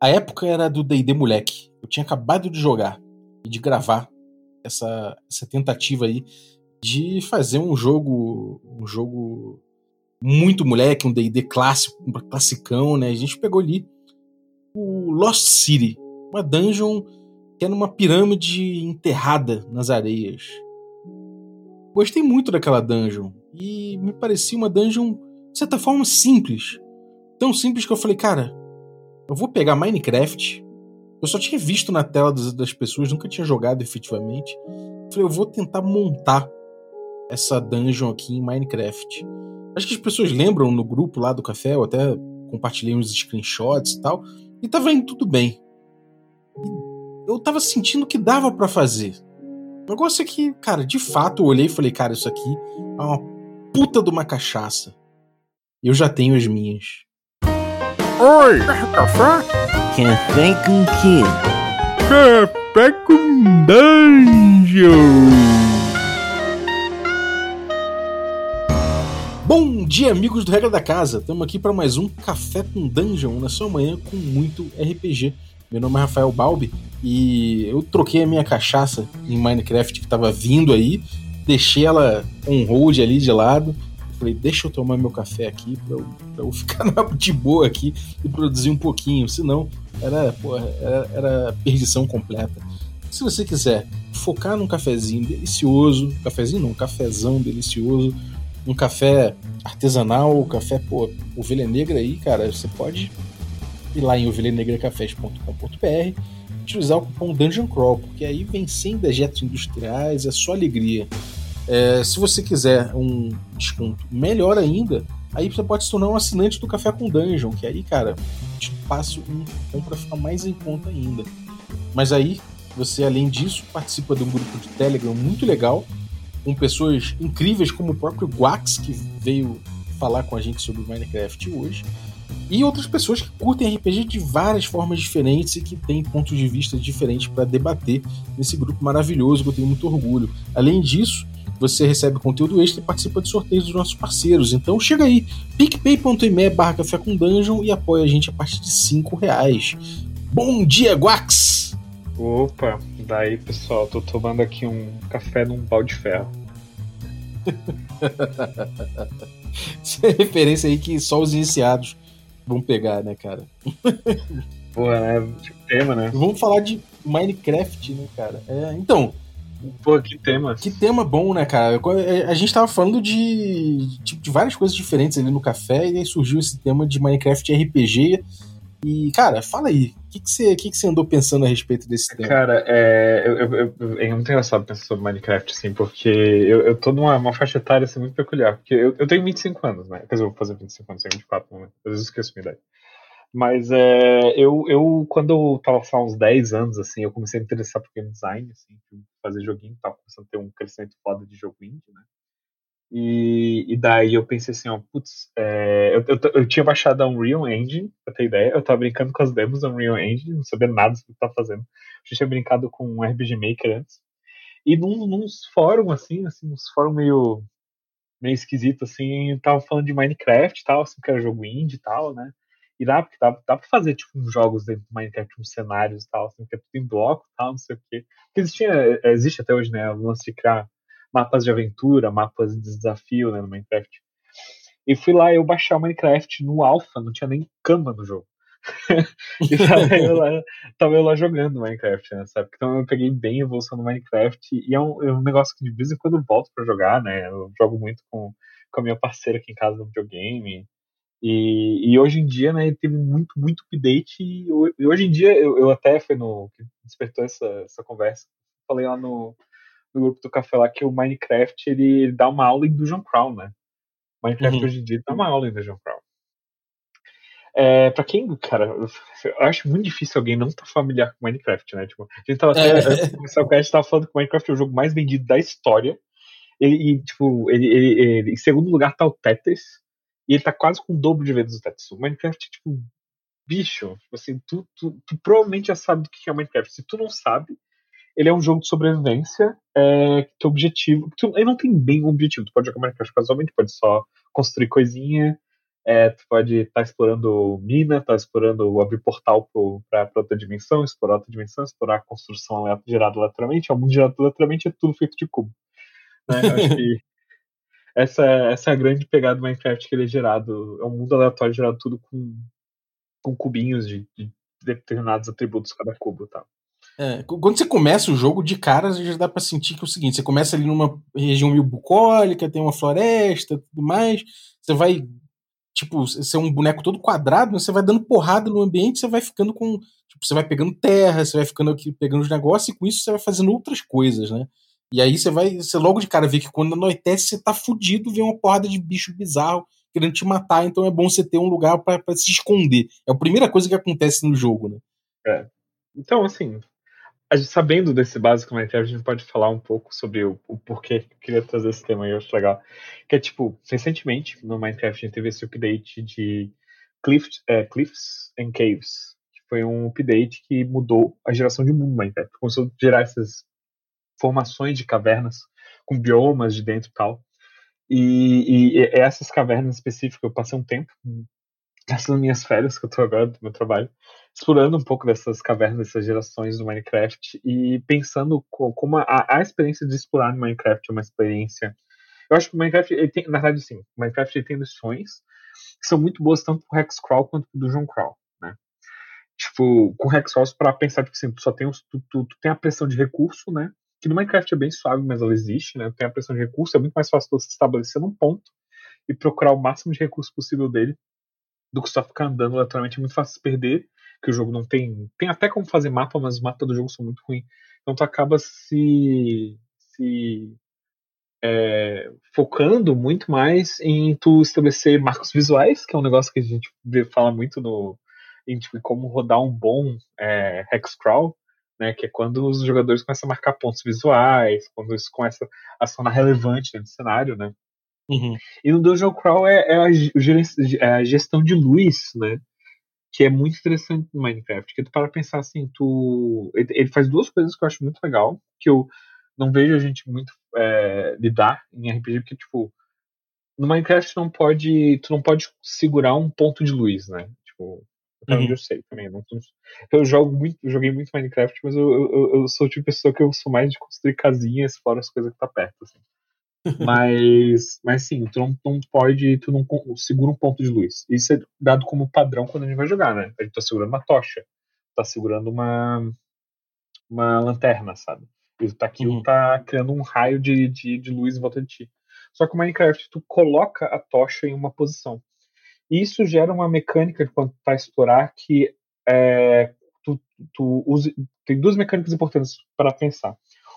A época era do D&D moleque. Eu tinha acabado de jogar e de gravar essa, essa tentativa aí de fazer um jogo um jogo muito moleque, um D&D clássico, um classicão, né? A gente pegou ali o Lost City, uma dungeon que é numa pirâmide enterrada nas areias. Gostei muito daquela dungeon e me parecia uma dungeon de certa forma simples. Tão simples que eu falei, cara, eu vou pegar Minecraft. Eu só tinha visto na tela das, das pessoas, nunca tinha jogado efetivamente. falei, eu vou tentar montar essa dungeon aqui em Minecraft. Acho que as pessoas lembram no grupo lá do café, eu até compartilhei uns screenshots e tal, e tava indo tudo bem. Eu tava sentindo que dava para fazer. O negócio é que, cara, de fato eu olhei e falei, cara, isso aqui é uma puta de uma cachaça. Eu já tenho as minhas. Oi! Café? Café com quê? Café com dungeon! Bom dia, amigos do Regra da Casa. Estamos aqui para mais um Café com Dungeon na sua manhã com muito RPG. Meu nome é Rafael Balbi e eu troquei a minha cachaça em Minecraft que estava vindo aí, deixei ela on hold ali de lado. Falei, deixa eu tomar meu café aqui para eu, eu, ficar de boa aqui e produzir um pouquinho, senão era, porra, era, era perdição completa. Se você quiser focar num cafezinho delicioso, cafezinho não, um cafezão delicioso, um café artesanal, café, pô, ovelha negra aí, cara, você pode ir lá em ovelhanegracafés.com.br utilizar o cupom Dungeon Crawl, porque aí vem sem dejetos industriais, é só alegria. É, se você quiser um desconto melhor ainda, aí você pode se tornar um assinante do Café com Dungeon, que aí, cara, te passo um cupom para ficar mais em conta ainda. Mas aí, você além disso, participa de um grupo de Telegram muito legal, com pessoas incríveis como o próprio Guax, que veio falar com a gente sobre Minecraft hoje, e outras pessoas que curtem RPG de várias formas diferentes e que têm pontos de vista diferentes para debater nesse grupo maravilhoso que eu tenho muito orgulho. Além disso, você recebe conteúdo extra e participa de sorteios dos nossos parceiros. Então chega aí, picpay.me barra café com dungeon e apoia a gente a partir de 5 reais. Bom dia, Guax! Opa, daí pessoal, tô tomando aqui um café num balde de ferro. Essa é referência aí que só os iniciados vão pegar, né, cara? Pô, né? Tipo tema, né? Vamos falar de Minecraft, né, cara? É, então. Pô, que tema. Que tema bom, né, cara? A gente tava falando de, tipo, de várias coisas diferentes ali no café, e aí surgiu esse tema de Minecraft RPG. E, cara, fala aí, o que, que, você, que, que você andou pensando a respeito desse tema? Cara, é, eu, eu, eu, é muito engraçado pensar sobre Minecraft, assim, porque eu, eu tô numa uma faixa etária assim, muito peculiar. Porque eu, eu tenho 25 anos, né? Quer dizer, eu vou fazer 25 anos, tenho 24, né? Às vezes eu esqueço minha idade. Mas é, eu, eu, quando eu tava há uns 10 anos, assim, eu comecei a me interessar por game design, assim, fazer joguinho, tava começando a ter um crescimento foda de jogo indie, né? E, e daí eu pensei assim, ó, putz, é, eu, eu, eu, tinha baixado a Unreal Engine, pra ter ideia, eu tava brincando com as demos da Unreal Engine, não sabia nada do que eu tava fazendo. Eu tinha brincado com um RPG Maker antes. E num, nos fóruns, assim, assim, uns fóruns meio, meio esquisito, assim, tava falando de Minecraft e tal, assim, que era jogo indie e tal, né? E dá, porque dá, dá pra fazer, tipo, uns jogos dentro do Minecraft, uns cenários e tal, assim, que é tudo em bloco e tal, não sei o quê. Porque existia, existe até hoje, né, o lance de criar mapas de aventura, mapas de desafio né, no Minecraft. E fui lá eu baixar o Minecraft no Alpha, não tinha nem cama no jogo. e tava eu, lá, tava eu lá jogando Minecraft, né, sabe? Então eu peguei bem a evolução do Minecraft e é um, é um negócio que de vez em quando eu volto pra jogar, né? Eu jogo muito com, com a minha parceira aqui em casa no videogame. E, e hoje em dia, né, teve muito, muito update. E, e hoje em dia, eu, eu até foi no. que despertou essa, essa conversa. Falei lá no, no grupo do café lá que o Minecraft ele, ele dá uma aula em Dungeon Crawl, né? Minecraft uhum. hoje em dia dá uma aula em Dungeon Crawl. É, pra quem, cara, eu acho muito difícil alguém não estar tá familiar com Minecraft, né? Tipo, a gente tava até, é. antes de começar o cast, tava falando que o Minecraft é o jogo mais vendido da história. Ele, e, tipo, ele, ele, ele, em segundo lugar tá o Tetris, e ele tá quase com o dobro de vezes o Tetris. O Minecraft, tipo, bicho, tipo assim, tu, tu, tu, provavelmente já sabe do que é Minecraft. Se tu não sabe, ele é um jogo de sobrevivência é, que teu objetivo. Tu, ele não tem bem um objetivo. Tu pode jogar Minecraft casualmente, pode só construir coisinha. É, tu pode estar explorando mina, tá explorando abrir portal para outra dimensão, explorar outra dimensão, explorar a construção gerada lateralmente. O mundo gerado lateralmente é tudo feito de cubo. Né? Acho que essa, essa é a grande pegada do Minecraft que ele é gerado. É um mundo aleatório gerado tudo com, com cubinhos de, de determinados atributos cada cubo, tá? É, quando você começa o jogo, de cara já dá pra sentir que é o seguinte: você começa ali numa região meio bucólica, tem uma floresta tudo mais. Você vai, tipo, ser um boneco todo quadrado, você vai dando porrada no ambiente, você vai ficando com. Tipo, você vai pegando terra, você vai ficando aqui pegando os negócios, e com isso você vai fazendo outras coisas, né? E aí você vai. Você logo de cara vê que quando anoitece, você tá fudido, vem uma porrada de bicho bizarro querendo te matar, então é bom você ter um lugar para se esconder. É a primeira coisa que acontece no jogo, né? É. Então, assim, gente, sabendo desse básico Minecraft, a gente pode falar um pouco sobre o, o porquê que eu queria trazer esse tema aí, eu acho legal. Que é tipo, recentemente no Minecraft a gente teve esse update de Cliff, é, Cliffs and Caves. Que foi um update que mudou a geração de mundo Minecraft. Começou a gerar essas formações de cavernas com biomas de dentro e tal. E, e essas cavernas específicas, eu passei um tempo nessas minhas férias que eu tô agora do meu trabalho, explorando um pouco dessas cavernas, dessas gerações do Minecraft e pensando como a, a experiência de explorar no Minecraft é uma experiência. Eu acho que o Minecraft, tem, na verdade, sim, o Minecraft tem lições que são muito boas tanto pro Hexcrawl quanto pro Dungeon Crawl, né? Tipo, com Hexcrawl para pensar, tipo assim, tu só tem, tu, tu, tu tem a pressão de recurso, né? Que no Minecraft é bem suave, mas ela existe, né? Tem a pressão de recurso, é muito mais fácil você estabelecer um ponto e procurar o máximo de recurso possível dele do que só ficar andando lateralmente é muito fácil se perder, que o jogo não tem. Tem até como fazer mapa, mas os mapas do jogo são muito ruins. Então tu acaba se. se é, focando muito mais em tu estabelecer marcos visuais, que é um negócio que a gente fala muito no. em tipo, como rodar um bom é, hexcrawl, né, que é quando os jogadores começam a marcar pontos visuais, quando isso começa a se tornar relevante no cenário, né? Uhum. E no Dungeon Crawl é, é, a, é, a, gestão de luz, né? Que é muito interessante no Minecraft. Que tu para pensar assim, tu. Ele, ele, faz duas coisas que eu acho muito legal, que eu não vejo a gente muito é, lidar em RPG, porque, tipo, no Minecraft não pode. Tu não pode segurar um ponto de luz, né? Tipo, até uhum. onde eu sei também. Não, eu jogo muito, joguei muito Minecraft, mas eu, eu, eu sou o tipo de pessoa que eu sou mais de construir casinhas fora as coisas que tá perto, assim. Mas, mas sim, tu não, não pode, tu não segura um ponto de luz. Isso é dado como padrão quando a gente vai jogar, né? A gente tá segurando uma tocha, tá segurando uma, uma lanterna, sabe? E tá aqui, uhum. tá criando um raio de, de, de luz em volta de ti. Só que o Minecraft, tu coloca a tocha em uma posição. Isso gera uma mecânica de quando tu tá a explorar que é, tu, tu use, tem duas mecânicas importantes para pensar.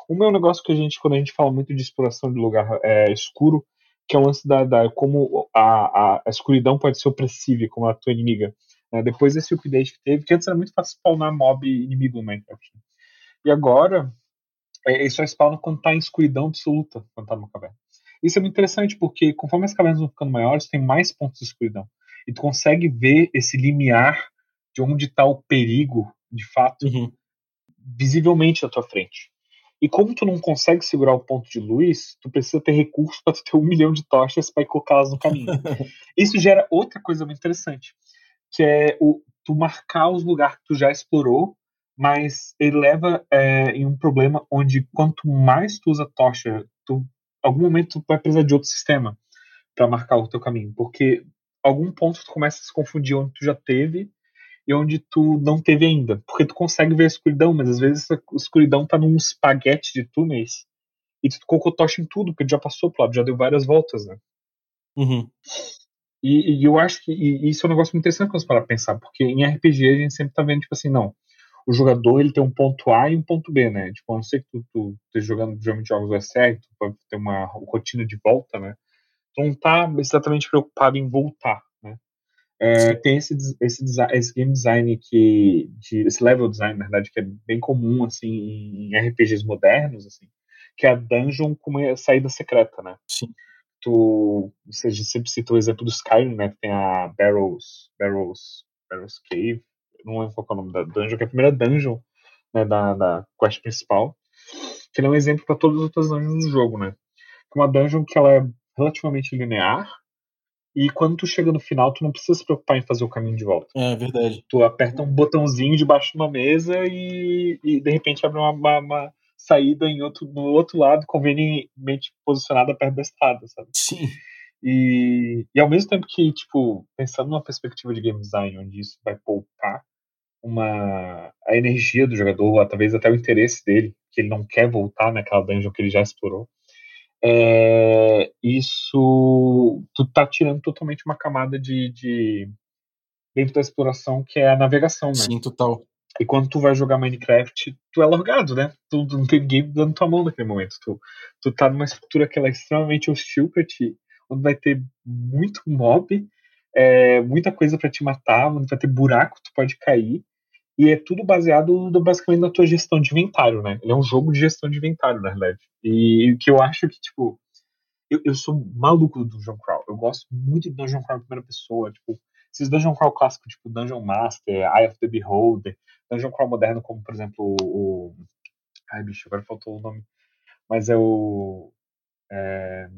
Uma é um negócio que a gente, quando a gente fala muito de exploração de lugar é, escuro, que é o lance da, da como a, a, a, escuridão pode ser opressiva como a tua inimiga. Né? Depois desse update que teve, que antes era muito fácil spawnar mob inimigo no Minecraft. E agora, é, ele só quando tá em escuridão absoluta, quando tá numa caverna. Isso é muito interessante, porque conforme as cavernas vão ficando maiores, tem mais pontos de escuridão. E tu consegue ver esse limiar de onde está o perigo, de fato, uhum. visivelmente à tua frente. E como tu não consegue segurar o ponto de luz, tu precisa ter recursos para ter um milhão de tochas para colocá-las no caminho. Isso gera outra coisa muito interessante, que é o tu marcar os lugares que tu já explorou, mas ele leva é, em um problema onde quanto mais tu usa tocha, tu algum momento tu vai precisar de outro sistema para marcar o teu caminho, porque algum ponto tu começa a se confundir onde tu já teve e onde tu não teve ainda. Porque tu consegue ver a escuridão, mas às vezes a escuridão tá num espaguete de túneis e tu colocou tocha em tudo, porque tu já passou pro lado, já deu várias voltas, né? Uhum. E, e, eu acho que isso é um negócio muito interessante quando você para pensar, porque em RPG a gente sempre tá vendo, tipo assim, não, o jogador ele tem um ponto A e um ponto B, né? Tipo, a não ser que tu, tu esteja jogando geralmente jogos USR, tu pode ter uma rotina de volta, né? Tu não tá exatamente preocupado em voltar. É, tem esse, esse, esse game design que de, esse level design na verdade que é bem comum assim em RPGs modernos assim que é a dungeon com uma saída secreta né? Sim. Tu seja sempre cita o exemplo do Skyrim né? Que tem a Barrows Barrows Barrows Cave não lembro qual é o nome da dungeon que é a primeira dungeon né, da, da quest principal que é um exemplo para todas as outras dungeons do jogo né? Uma dungeon que ela é relativamente linear E quando tu chega no final, tu não precisa se preocupar em fazer o caminho de volta. É verdade. Tu aperta um botãozinho debaixo de uma mesa e, e de repente abre uma, uma, uma saída em outro, no outro lado, convenientemente posicionada perto da estrada, sabe? Sim. E, e ao mesmo tempo que, tipo, pensando numa perspectiva de game design, onde isso vai poupar uma, a energia do jogador, ou talvez até o interesse dele, que ele não quer voltar naquela dungeon que ele já explorou, é, isso tu tá tirando totalmente uma camada de, de dentro da exploração que é a navegação, né? Sim, total. E quando tu vai jogar Minecraft, tu é largado, né? Tu, tu não tem ninguém dando tua mão naquele momento. Tu, tu tá numa estrutura que ela é extremamente hostil pra ti, onde vai ter muito mob, é, muita coisa para te matar, onde vai ter buraco, tu pode cair. E é tudo baseado basicamente na tua gestão de inventário, né? Ele é um jogo de gestão de inventário, na verdade. E o que eu acho que, tipo, eu, eu sou maluco do Dungeon Crawl. Eu gosto muito de Dungeon Crawl em primeira pessoa. Tipo, esses Dungeon Crawl clássicos, tipo Dungeon Master, Eye of the Beholder, Dungeon Crawl moderno, como por exemplo o. Ai, bicho, agora faltou o nome. Mas é o. É...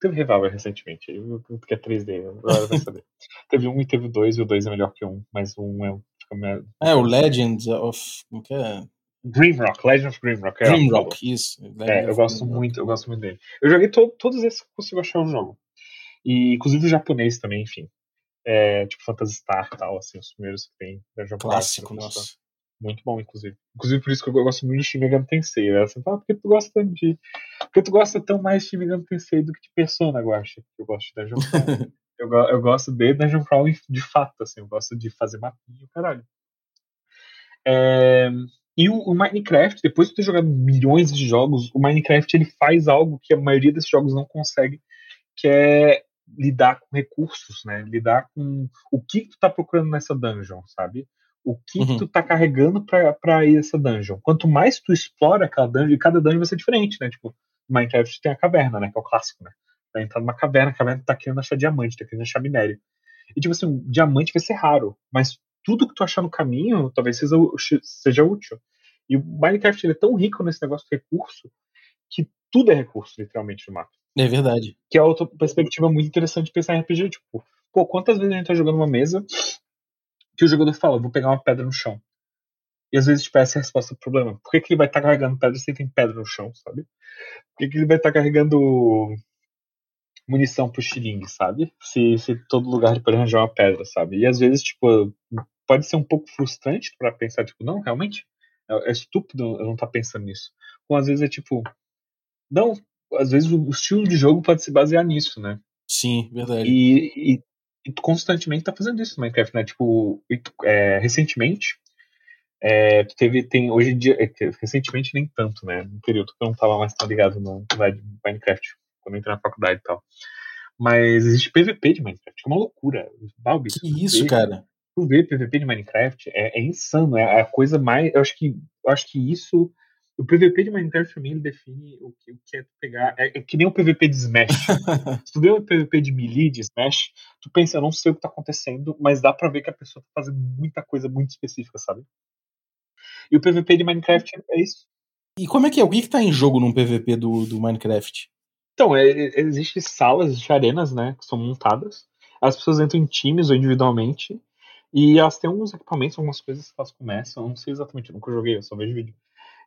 Teve Revolver recentemente, porque é 3D, agora vai saber. teve um e teve dois, e o dois é melhor que um, mas um é. Fica... É, o Legend of. Como que é? Grimrock, Legend of Grimrock. É Grimrock, isso. Legend é, eu gosto Grimrock. muito, eu gosto muito dele. Eu joguei to todos esses que consigo achar no jogo. E inclusive o japonês também, enfim. É, tipo Phantasy Star e tal, assim, os primeiros que tem. Dungeon Clássico, nossa. Muito bom, inclusive. Inclusive por isso que eu gosto muito de Shin Megami Tensei, né? Você fala, porque tu gosta de... Porque tu gosta tão mais de Shin Megami Tensei do que de Persona, eu acho. Eu gosto de Dungeon Crawl. eu, eu gosto de Dungeon Crawl de fato, assim. Eu gosto de fazer mapinha, caralho. É, e o, o, Minecraft, depois de ter jogado milhões de jogos, o Minecraft ele faz algo que a maioria desses jogos não consegue, que é lidar com recursos, né? Lidar com o que, tu tá procurando nessa dungeon, sabe? O que, uhum. tu tá carregando pra, pra ir essa dungeon. Quanto mais tu explora aquela dungeon, cada dungeon vai ser diferente, né? Tipo, Minecraft tem a caverna, né? Que é o clássico, né? Vai entrar numa caverna, a caverna tá querendo achar diamante, tá querendo achar minério. E tipo assim, um diamante vai ser raro, mas tudo que tu achar no caminho talvez seja, seja útil. E o Minecraft ele é tão rico nesse negócio de recurso que tudo é recurso, literalmente, no mapa. É verdade. Que é outra perspectiva muito interessante de pensar em RPG. Tipo, pô, quantas vezes a gente tá jogando uma mesa que o jogador fala, vou pegar uma pedra no chão. E às vezes, tipo, essa é a resposta do problema. Por que, que ele vai estar tá carregando pedra se tem pedra no chão, sabe? Por que, que ele vai estar tá carregando munição pro xilingue, sabe? Se, se todo lugar pode arranjar uma pedra, sabe? E às vezes, tipo, pode ser um pouco frustrante para pensar, tipo, não, realmente, é, é estúpido eu não estar tá pensando nisso. Ou às vezes é tipo, não, às vezes o estilo de jogo pode se basear nisso, né? Sim, verdade. E, e, e tu constantemente tá fazendo isso no Minecraft, né? Tipo, é, recentemente, é, tu teve, tem, hoje em dia, é, recentemente nem tanto, né? No período que eu não tava mais tão ligado no Minecraft, quando eu entrei na faculdade e tal. Mas existe PVP de Minecraft, que é uma loucura. Balbi, que isso, cara? tu ver PVP de Minecraft é, é, insano, é a coisa mais. Eu acho que, eu acho que isso. O PVP de Minecraft pra mim ele define o que, o que é pegar. É, é, que nem o PVP de Smash. Se tu vê o PVP de Melee, de Smash, tu pensa, eu não sei o que tá acontecendo, mas dá pra ver que a pessoa tá fazendo muita coisa muito específica, sabe? E o PVP de Minecraft é isso. E como é que é? O que, que tá em jogo num PVP do, do Minecraft? Então, é, existem salas, existem arenas, né, que são montadas. As pessoas entram em times ou individualmente. E elas têm alguns equipamentos, algumas coisas que elas começam, eu não sei exatamente, nunca joguei, eu só vejo vídeo.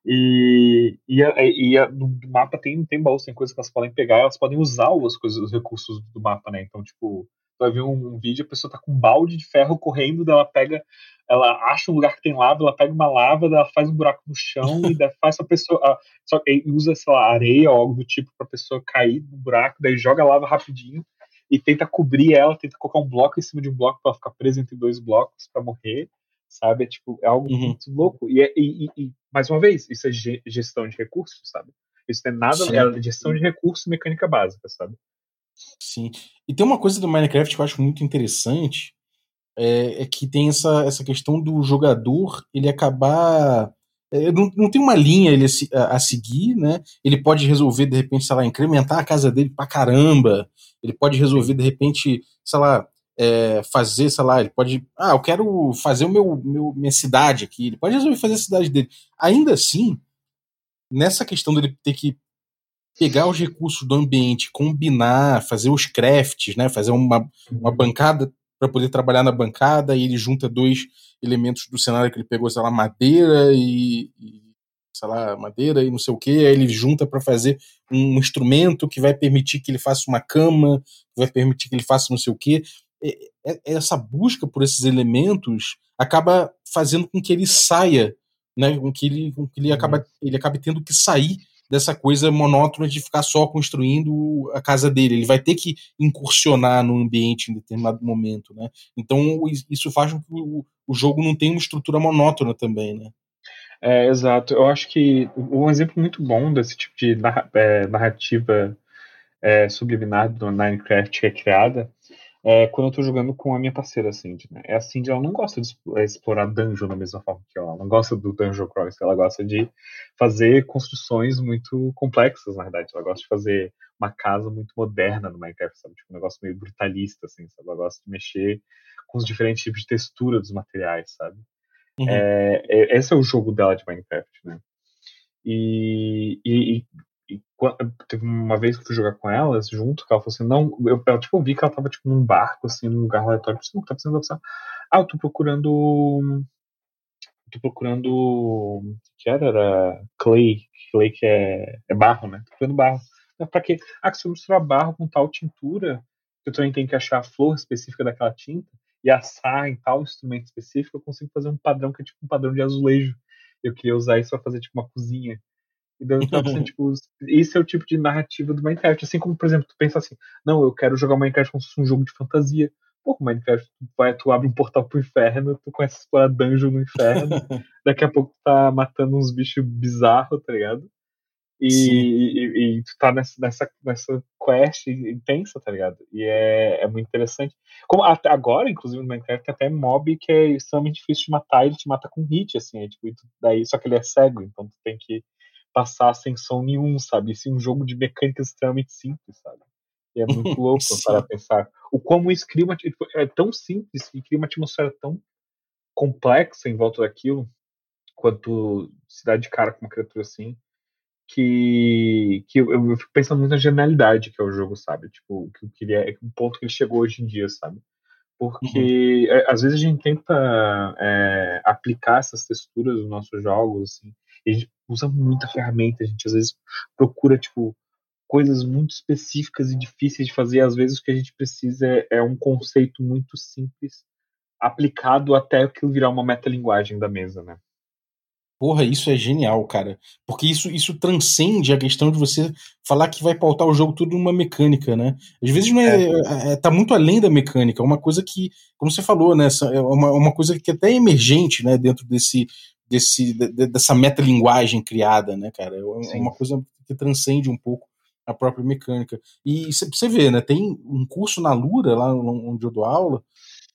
E, e, a, e a, do, mapa tem, tem baús, tem coisas que elas podem pegar, elas podem usar as coisas, os recursos do mapa, né? Então, tipo, vai ver um, um, vídeo, a pessoa tá com um balde de ferro correndo, ela pega, ela acha um lugar que tem lava, ela pega uma lava, ela faz um buraco no chão e faz a pessoa. A, só, usa, sei lá, areia ou algo do tipo pra pessoa cair no buraco, daí joga a lava rapidinho e tenta cobrir ela, tenta colocar um bloco em cima de um bloco para ficar presa entre dois blocos para morrer, sabe? É tipo, é algo uhum. muito louco. E, é, e, e, mais uma vez, isso é gestão de recursos, sabe? Isso não é nada, Sim. é gestão de recursos e mecânica básica, sabe? Sim. E tem uma coisa do Minecraft que eu acho muito interessante, é, é que tem essa, essa questão do jogador ele acabar é, não, não tem uma linha ele a, a, seguir, né? Ele pode resolver, de repente, sei lá, incrementar a casa dele pra caramba. Ele pode resolver, de repente, sei lá, é, fazer, sei lá, ele pode. Ah, eu quero fazer o meu, meu minha cidade aqui. Ele pode resolver fazer a cidade dele. Ainda assim, nessa questão dele ter que pegar os recursos do ambiente, combinar, fazer os crafts, né? Fazer uma, uma bancada para poder trabalhar na bancada, e ele junta dois elementos do cenário que ele pegou, sei lá, madeira e, e sei lá, madeira e não sei o que, aí ele junta para fazer um instrumento que vai permitir que ele faça uma cama, que vai permitir que ele faça não sei o que. Essa busca por esses elementos acaba fazendo com que ele saia, né, com que ele, com que ele, acaba, ele acabe tendo que sair dessa coisa monótona de ficar só construindo a casa dele. Ele vai ter que incursionar no ambiente em determinado momento, né? Então isso faz com que o, o jogo não tenha uma estrutura monótona também, né? É, exato. Eu acho que um exemplo muito bom desse tipo de é, narrativa é, subliminar do Minecraft que é criada é quando eu tô jogando com a minha parceira, Cindy. Né? É a Cindy, ela não gosta de é, explorar dungeon da mesma forma que eu. Ela não gosta do dungeon crawl, ela gosta de fazer construções muito complexas, na verdade. Ela gosta de fazer uma casa muito moderna no Minecraft, sabe? Tipo, um negócio meio brutalista, assim, sabe? Ela gosta de mexer com os diferentes tipos de textura dos materiais, sabe? Uhum. É, é, esse é o jogo dela de Minecraft, né? E, e, e, teve uma vez que eu fui jogar com elas junto, que ela falou assim, não, eu, eu tipo, vi que ela tava tipo num barco, assim, num lugar aleatório, você não tá precisando pensar, ah, eu tô procurando tô procurando que era, era clay, clay que é, é barro, né? Tô procurando barro. Mas pra quê? Ah, que se eu misturar barro com tal tintura, eu também tenho que achar a flor específica daquela tinta, e assar em tal instrumento específico, eu consigo fazer um padrão que é tipo um padrão de azulejo. Eu queria usar isso para fazer tipo uma cozinha. E tipo, esse é o tipo de narrativa do Minecraft. Assim como, por exemplo, tu pensa assim, não, eu quero jogar Minecraft como se fosse um jogo de fantasia. Pô, Minecraft, tu, vai, tu abre um portal pro inferno, tu começa a explorar dungeon no inferno, daqui a pouco tu tá matando uns bichos bizarros, tá ligado? E, e, e, tu tá nessa, nessa, nessa quest intensa, tá ligado? E é, é muito interessante. Como até agora, inclusive, no Minecraft, tem até mob que é extremamente difícil de matar, ele te mata com hit, assim, é, tipo, daí, só que ele é cego, então tu tem que passar sem som nenhum, sabe? Isso é um jogo de mecânicas extremamente simples, sabe? E é muito louco para pensar. O como isso cria uma. Tipo, é tão simples e cria uma atmosfera tão complexa em volta daquilo, quanto se dá de cara com uma criatura assim que, que eu, eu, fico pensando muito na genialidade que é o jogo, sabe? Tipo, que, que ele é, o ponto que ele chegou hoje em dia, sabe? Porque uhum. é, às vezes a gente tenta é, aplicar essas texturas nos nossos jogos, assim, a gente usa muita ferramenta, a gente às vezes procura, tipo, coisas muito específicas e difíceis de fazer, às vezes o que a gente precisa é, é um conceito muito simples aplicado até aquilo virar uma metalinguagem da mesa, né? Porra, isso é genial, cara. Porque isso, isso transcende a questão de você falar que vai pautar o jogo tudo numa mecânica, né? Às vezes não é, é. é tá muito além da mecânica, é uma coisa que, como você falou, né? É uma, uma coisa que é até emergente, né? Dentro desse, desse, de, dessa metalinguagem criada, né, cara? É Sim. uma coisa que transcende um pouco a própria mecânica. E você vê, né? Tem um curso na Lura, lá onde eu dou aula,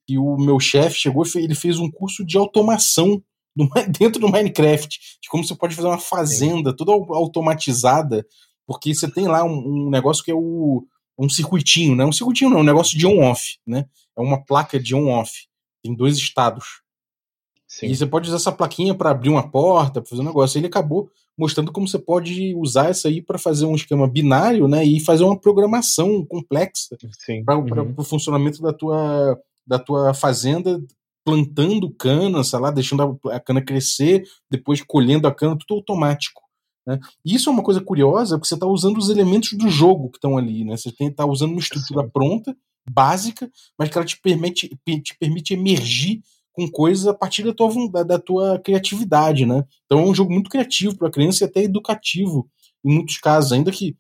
e o meu chefe chegou e ele fez um curso de automação do, dentro do Minecraft, de como você pode fazer uma fazenda Sim. toda automatizada, porque você tem lá um, um, negócio que é o um circuitinho, né? Um circuitinho não, um negócio de on-off, né? É uma placa de on-off. Tem dois estados. Sim. E você pode usar essa plaquinha para abrir uma porta, para fazer um negócio. Ele acabou mostrando como você pode usar essa aí para fazer um esquema binário, né? E fazer uma programação complexa para uhum. o funcionamento da tua, da tua fazenda plantando cana, sei lá, deixando a, a cana crescer, depois colhendo a cana, tudo automático. Né? E isso é uma coisa curiosa, porque você está usando os elementos do jogo que estão ali. Né? Você está usando uma estrutura Sim. pronta, básica, mas que ela te permite, te permite emergir com coisas a partir da tua, da, tua criatividade. Né? Então é um jogo muito criativo para a criança e até educativo, em muitos casos, ainda que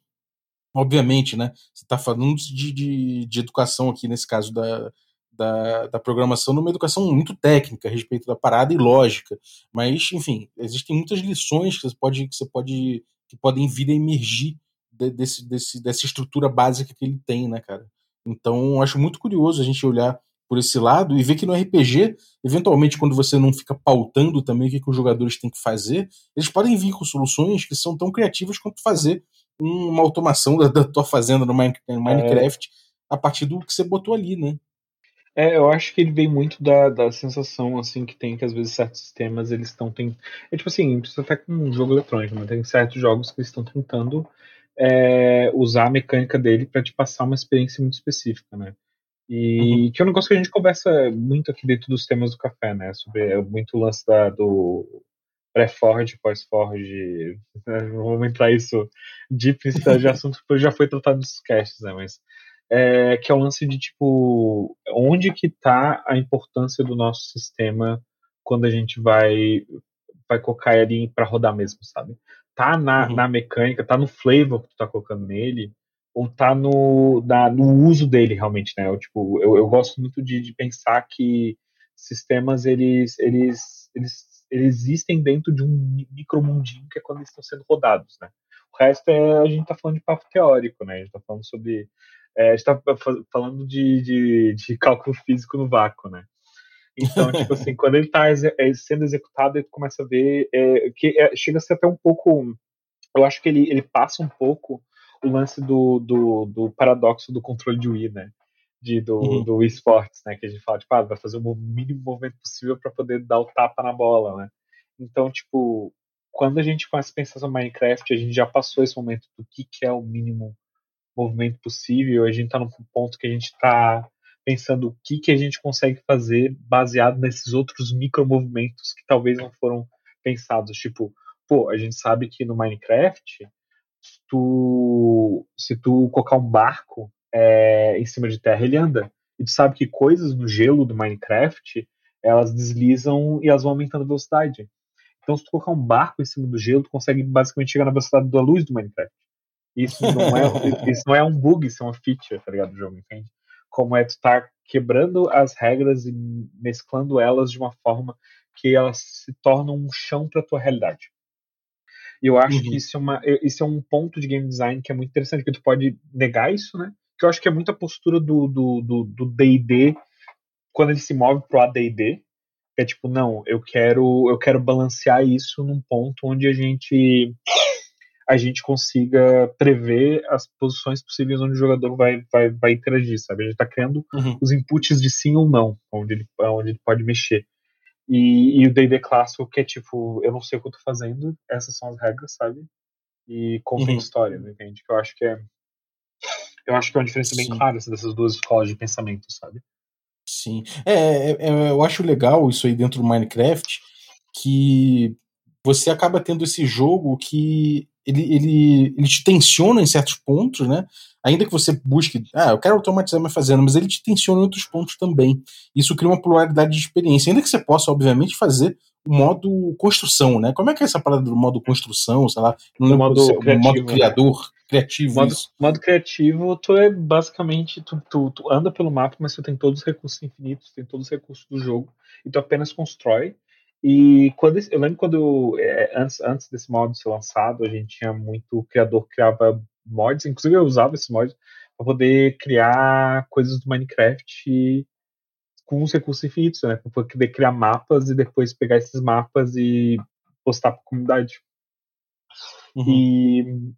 obviamente, né? Você está falando de, de, de, educação aqui, nesse caso da, da, da programação numa educação muito técnica a respeito da parada e lógica. Mas, enfim, existem muitas lições que você pode, que você pode que podem vir a emergir de, desse, desse, dessa estrutura básica que ele tem, né, cara? Então, acho muito curioso a gente olhar por esse lado e ver que no RPG, eventualmente, quando você não fica pautando também o que, que os jogadores têm que fazer, eles podem vir com soluções que são tão criativas quanto fazer uma automação da, da tua fazenda no Minecraft é. a partir do que você botou ali, né? É, eu acho que ele vem muito da, da sensação, assim, que tem que às vezes certos sistemas eles estão tentando. É tipo assim, precisa até com um jogo eletrônico, mas tem certos jogos que eles estão tentando é, usar a mecânica dele para te passar uma experiência muito específica, né? E que é um negócio que a gente conversa muito aqui dentro dos temas do café, né? Sobre muito o lance da, do pré-Ford, pós-Ford. Né? Vamos entrar isso deep de assunto que já foi tratado nos casts, né? Mas é, que é o lance de tipo onde que está a importância do nosso sistema quando a gente vai vai colocar ele para rodar mesmo, sabe? Tá na, uhum. na mecânica, tá no flavor que tu tá colocando nele, ou tá no, na, no uso dele realmente, né? Eu, tipo, eu, eu gosto muito de, de pensar que sistemas eles, eles, eles, eles existem dentro de um micromundinho que é quando eles estão sendo rodados, né? O resto é a gente tá falando de papo teórico, né? A gente tá falando sobre é, a gente tá falando de, de, de, cálculo físico no vácuo, né? Então, tipo assim, quando ele está é, sendo executado, ele começa a ver é, que é, chega a ser até um pouco. Eu acho que ele, ele passa um pouco o lance do, do, do paradoxo do controle de Wii, né? De, do, uhum. do Wii Sports, né? Que a gente fala, tipo, ah, vai fazer o mínimo movimento possível para poder dar o tapa na bola, né? Então, tipo, quando a gente começa a pensar sobre Minecraft, a gente já passou esse momento do que, que é o mínimo movimento possível, a gente está no ponto que a gente está pensando o que, que a gente consegue fazer baseado nesses outros micromovimentos que talvez não foram pensados. Tipo, pô, a gente sabe que no Minecraft, se tu, se tu colocar um barco é, em cima de terra, ele anda. E tu sabe que coisas no gelo do Minecraft, elas deslizam e elas vão aumentando a velocidade. Então, se tu colocar um barco em cima do gelo, tu consegue basicamente chegar na velocidade da luz do Minecraft. Isso não é, isso não é um bug, isso é uma feature, tá ligado, do jogo, entende? Como é tu estar tá quebrando as regras e mesclando elas de uma forma que elas se tornam um chão para tua realidade. E eu acho uhum. que isso é, uma, isso é um ponto de game design que é muito interessante, que tu pode negar isso, né? Que eu acho que é muito a postura do D&D do, do, do quando ele se move pro AD&D, é tipo, não, eu quero eu quero balancear isso num ponto onde a gente a gente consiga prever as posições possíveis onde o jogador vai, vai, vai interagir, sabe? A gente está criando uhum. os inputs de sim ou não, onde ele, onde ele pode mexer. E, e o D&D clássico que é tipo, eu não sei o que eu tô fazendo, essas são as regras, sabe? E conta uhum. história, entende? Que eu acho que é eu acho que é uma diferença bem clara assim, dessas duas escolas de pensamento, sabe? Sim. É, é, é, eu acho legal isso aí dentro do Minecraft, que você acaba tendo esse jogo que ele, ele, ele te tensiona em certos pontos, né? Ainda que você busque, ah, eu quero automatizar minha fazenda, mas ele te tensiona em outros pontos também. Isso cria uma pluralidade de experiência. Ainda que você possa, obviamente, fazer o modo construção, né? Como é que é essa parada do modo construção, sei lá, no modo, criativo, modo né? criador, né? criativo. Modo, modo, criativo, tu é basicamente, tu, tu, tu, anda pelo mapa, mas tu tem todos os recursos infinitos, tem todos os recursos do jogo, e tu apenas constrói e quando eu lembro quando é, antes, antes desse mod ser lançado, a gente tinha muito o criador criava mods, inclusive eu usava esses mods para poder criar coisas do Minecraft com os recursos infinitos, né? Para poder criar mapas e depois pegar esses mapas e postar para a comunidade. Uhum. E,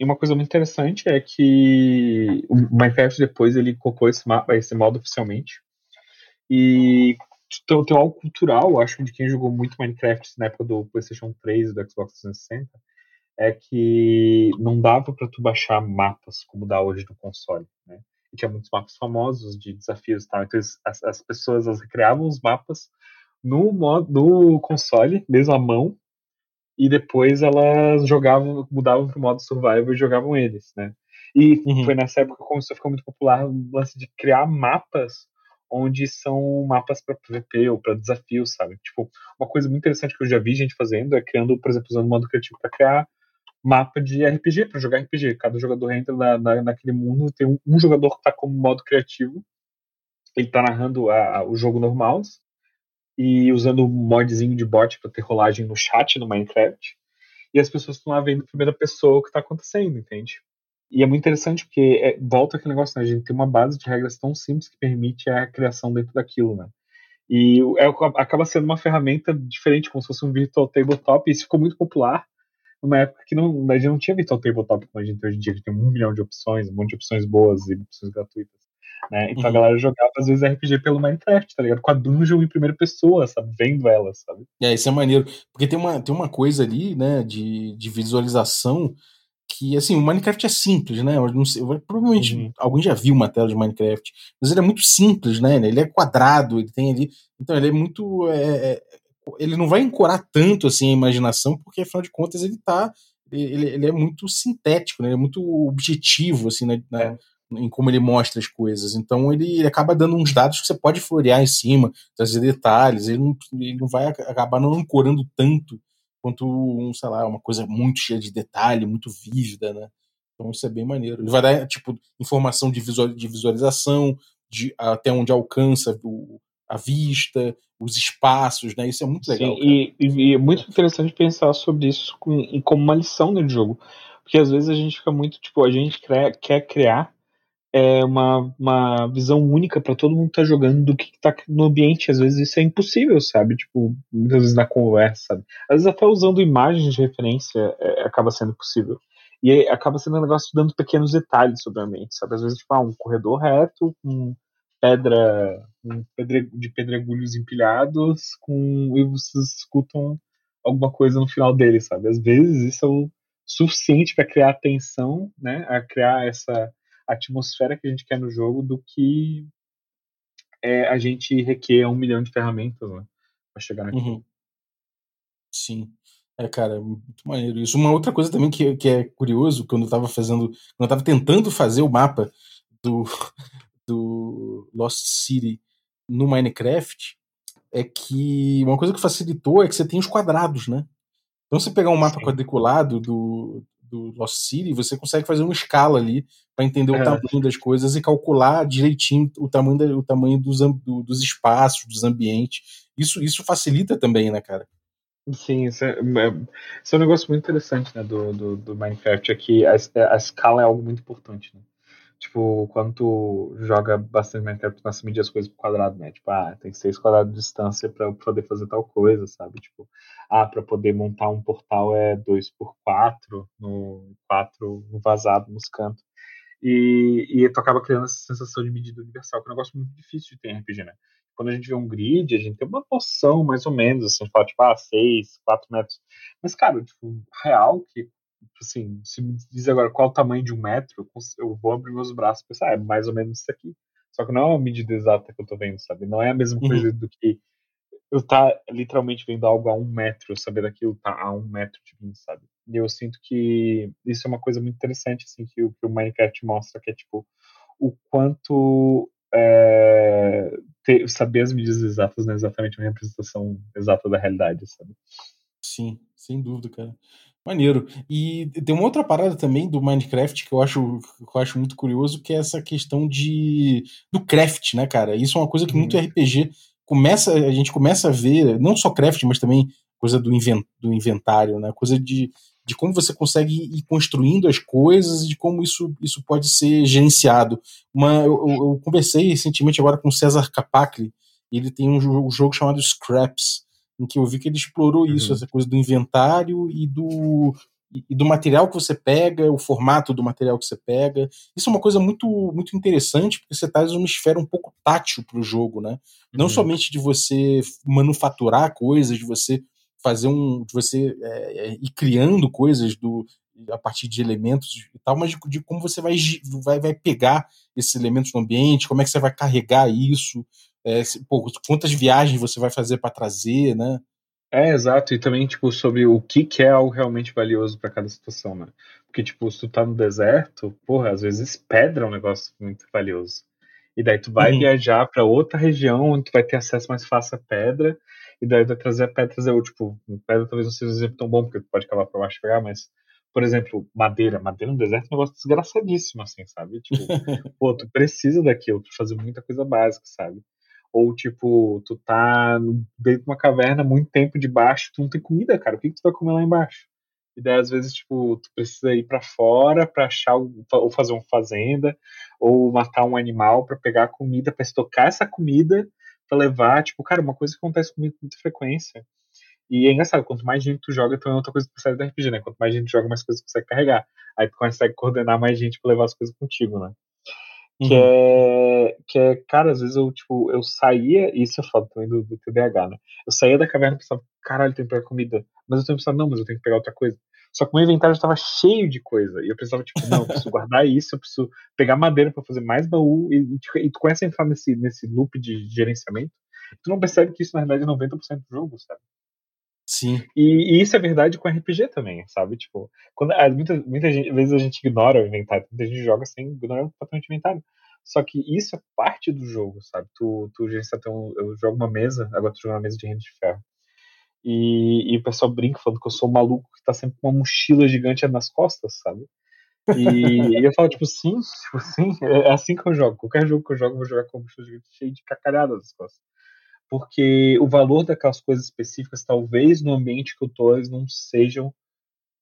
e, uma coisa muito interessante é que o Minecraft depois ele colocou esse mapa, esse modo oficialmente. E tem, tem algo cultural, acho, de quem jogou muito Minecraft na época do PlayStation 3 e do Xbox 360, é que não dava para tu baixar mapas como dá hoje no console, né? E tinha muitos mapas famosos de desafios e tal. Então as, as pessoas elas criavam os mapas no, modo, no console, mesmo à mão, e depois elas jogavam, mudavam pro modo survival e jogavam eles, né? E uhum. foi nessa época que começou a ficar muito popular o lance de criar mapas onde são mapas para PVP ou para desafios, sabe? Tipo, uma coisa muito interessante que eu já vi gente fazendo é criando, por exemplo, usando o modo criativo para criar mapa de RPG, para jogar RPG. Cada jogador entra na, na, naquele mundo, tem um, um jogador que está como modo criativo, ele está narrando a, a, o jogo normal e usando o modzinho de bot para ter rolagem no chat no Minecraft. E as pessoas estão lá vendo em primeira pessoa o que está acontecendo, entende? E é muito interessante porque é, volta aquele negócio, né? A gente tem uma base de regras tão simples que permite a criação dentro daquilo, né? E é, acaba sendo uma ferramenta diferente, como se fosse um virtual tabletop, e isso ficou muito popular numa época que não, a gente não tinha virtual tabletop como a gente tem hoje em dia, que tem um milhão de opções, um monte de opções boas e opções gratuitas. Né? Então uhum. a galera jogava às vezes RPG pelo Minecraft, tá ligado? Com a dungeon em primeira pessoa, sabe? Vendo ela, sabe? É, isso é maneiro. Porque tem uma, tem uma coisa ali, né, de, de visualização que assim, o Minecraft é simples, né? Eu não sei, eu- provavelmente Uhum. alguém já viu uma tela de Minecraft, mas ele é muito simples, né? Ele é quadrado, ele tem ali. Então ele é muito. é, é, ele não vai encorar tanto assim a imaginação, porque afinal de contas ele tá. Ele, ele é muito sintético, né? Ele é muito objetivo, assim, na- É. em como ele mostra as coisas. Então ele, ele acaba dando uns dados que você pode florear em cima, trazer detalhes. Ele não, ele não vai ac- acabar não ancorando tanto quanto, um, sei lá, uma coisa muito cheia de detalhe, muito vívida, né? Então isso é bem maneiro. Ele vai dar, tipo, informação de, visual, de visualização, de até onde alcança a vista, os espaços, né? Isso é muito legal. Sim, e, e- é muito interessante pensar sobre isso com, como uma lição no jogo. Porque às vezes a gente fica muito, tipo, a gente cria- quer criar é, uma, uma visão única para todo mundo que tá jogando do que tá no ambiente. Às vezes isso é impossível, sabe? Tipo, muitas vezes na conversa, sabe? Às vezes até usando imagens de referência é, acaba sendo possível. E acaba sendo um negócio dando pequenos detalhes sobre o ambiente, sabe? Às vezes, tipo, ah, um corredor reto com pedra, um pedre, de pedregulhos empilhados com e vocês escutam alguma coisa no final dele, sabe? Às vezes isso é o suficiente para criar tensão, né? A criar essa atmosfera que a gente quer no jogo do que é, a gente requer um milhão de ferramentas né, para chegar naquilo. Uhum. Sim. É, cara, é muito maneiro isso. Uma outra coisa também que, que é curioso, quando eu tava fazendo. Quando eu tava tentando fazer o mapa do, do Lost City no Minecraft, é que uma coisa que facilitou é que você tem os quadrados, né? Então, você pegar um mapa Sim. quadriculado do, do Lost City, você consegue fazer uma escala ali para entender o É. tamanho das coisas e calcular direitinho o tamanho, da- o tamanho dos, dos espaços, dos ambientes. Isso, isso facilita também, né, cara? Sim, isso é, é- isso é um negócio muito interessante, né, do, do, do Minecraft, é que a, a escala é algo muito importante, né? Tipo, quando tu joga bastante Minecraft, tu começa a medir as coisas por quadrado, né? Tipo, ah, tem seis quadrados de distância eu poder fazer tal coisa, sabe? Tipo, ah, pra poder montar um portal é 2 por 4 no 4 vazado nos cantos. E, e tu acaba criando essa sensação de medida universal, que é um negócio muito difícil de ter em RPG, né? Quando a gente vê um grid, a gente tem uma noção mais ou menos, assim, fala, tipo, ah, 6, 4 metros. Mas, cara, tipo, real que, assim, se me diz agora qual o tamanho de um metro, eu vou abrir meus braços e pensar, ah, é mais ou menos isso aqui. Só que não é uma medida exata que eu tô vendo, sabe? Não é a mesma Uhum. coisa do que eu tá literalmente vendo algo a um metro, saber daquilo tá a um metro de mim, sabe? E eu sinto que isso é uma coisa muito interessante, assim, que o, que o Minecraft mostra, que é, tipo, o quanto é, ter- saber as medidas exatas não é exatamente uma representação exata da realidade, sabe? Sim, sem dúvida, cara. Maneiro. E tem uma outra parada também do Minecraft que eu acho, que eu acho muito curioso, que é essa questão de do craft, né, cara? Isso é uma coisa que muito Uhum. RPG começa, a gente começa a ver, não só craft, mas também coisa do, inven, do inventário, né? Coisa de, de como você consegue ir construindo as coisas e de como isso, isso pode ser gerenciado. Uma, eu, eu- conversei recentemente agora com o César Capacli, ele tem um, um jogo chamado Scraps, em que eu vi que ele explorou isso, Uhum. essa coisa do inventário e do, e- do material que você pega, o formato do material que você pega. Isso é uma coisa muito, muito interessante, porque você traz uma esfera um pouco tátil para o jogo, né? Não Uhum. somente de você manufaturar coisas, de você fazer um. de você é, é, ir criando coisas do, a partir de elementos e tal, mas de, de como você vai, vai, vai pegar esses elementos no ambiente, como é que você vai carregar isso, é, se- pô, quantas viagens você vai fazer para trazer, né? É, exato, e também, tipo, sobre o que, que é algo realmente valioso para cada situação, né? Porque, tipo, se tu tá no deserto, porra, às vezes pedra é um negócio muito valioso. E daí tu vai Uhum. viajar para outra região onde tu vai ter acesso mais fácil à pedra, e daí vai trazer a pedra, trazer o, tipo, pedra talvez não seja um exemplo tão bom, porque tu pode cavar pra baixo e pegar, mas, por exemplo, madeira. Madeira no deserto é um negócio desgraçadíssimo, assim, sabe? Tipo, pô, tu precisa daquilo pra fazer muita coisa básica, sabe? Ou, tipo, tu tá dentro de uma caverna muito tempo debaixo, tu não tem comida, cara. O que, que tu vai comer lá embaixo? E daí, às vezes, tipo, tu precisa ir pra fora pra achar, ou fazer uma fazenda, ou matar um animal pra pegar a comida, pra estocar essa comida, pra levar. Tipo, cara, uma coisa que acontece comigo com muita frequência. E é engraçado, quanto mais gente tu joga, também é outra coisa que percebe do RPG, né? Quanto mais gente joga, mais coisas tu consegue carregar. Aí tu consegue coordenar mais gente pra levar as coisas contigo, né? Que Uhum. é, que é, cara, às vezes eu, tipo, eu saía, isso é foda também do, do TDAH, né? Eu saía da caverna e pensava, caralho, tem que pegar comida. Mas eu tenho pensado, não, mas eu tenho que pegar outra coisa. Só que o meu inventário estava cheio de coisa. E eu pensava, tipo, não, eu preciso guardar isso, eu preciso pegar madeira para fazer mais baú. E, e, e, tu começa a entrar nesse, nesse loop de gerenciamento. Tu não percebe que isso, na verdade, é 90% do jogo, sabe? Sim. E, e, isso é verdade com RPG também, sabe? Tipo, quando, ah, muita, muita gente, vezes a gente ignora o inventário, muita gente joga sem ignorar completamente o inventário. Só que isso é parte do jogo, sabe? Tu, tu gerencia um, eu jogo uma mesa, agora tu joga uma mesa de renda de ferro. E, e, o pessoal brinca falando que eu sou um maluco que tá sempre com uma mochila gigante nas costas, sabe? E, e eu falo, tipo, sim, tipo, sim, é assim que eu jogo. Qualquer jogo que eu jogo, eu vou jogar com uma mochila gigante cheia de cacalhada nas costas porque o valor daquelas coisas específicas, talvez no ambiente que eu tô, eles não sejam.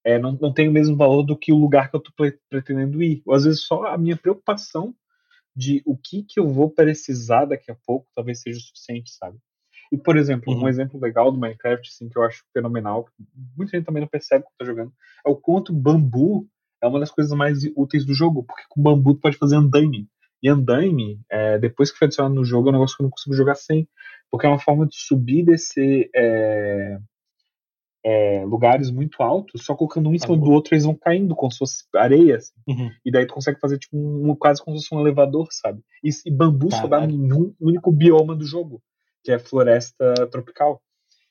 É, não, não tem o mesmo valor do que o lugar que eu tô pretendendo ir. Ou às vezes só a minha preocupação de o que, que eu vou precisar daqui a pouco talvez seja o suficiente, sabe? E, por exemplo, uhum. um exemplo legal do Minecraft, assim, que eu acho fenomenal, que muita gente também não percebe quando tá jogando, é o quanto bambu é uma das coisas mais úteis do jogo, porque com bambu tu pode fazer andaime. E andaime, é, depois que foi adicionado no jogo, é um negócio que eu não consigo jogar sem porque é uma forma de subir e descer é, é, lugares muito altos, só colocando um em cima ah, do outro, eles vão caindo como se fosse areia. Assim. Uhum. E daí tu consegue fazer tipo um, quase como se fosse um elevador, sabe? E, e bambu só dá em um único bioma do jogo, que é floresta tropical.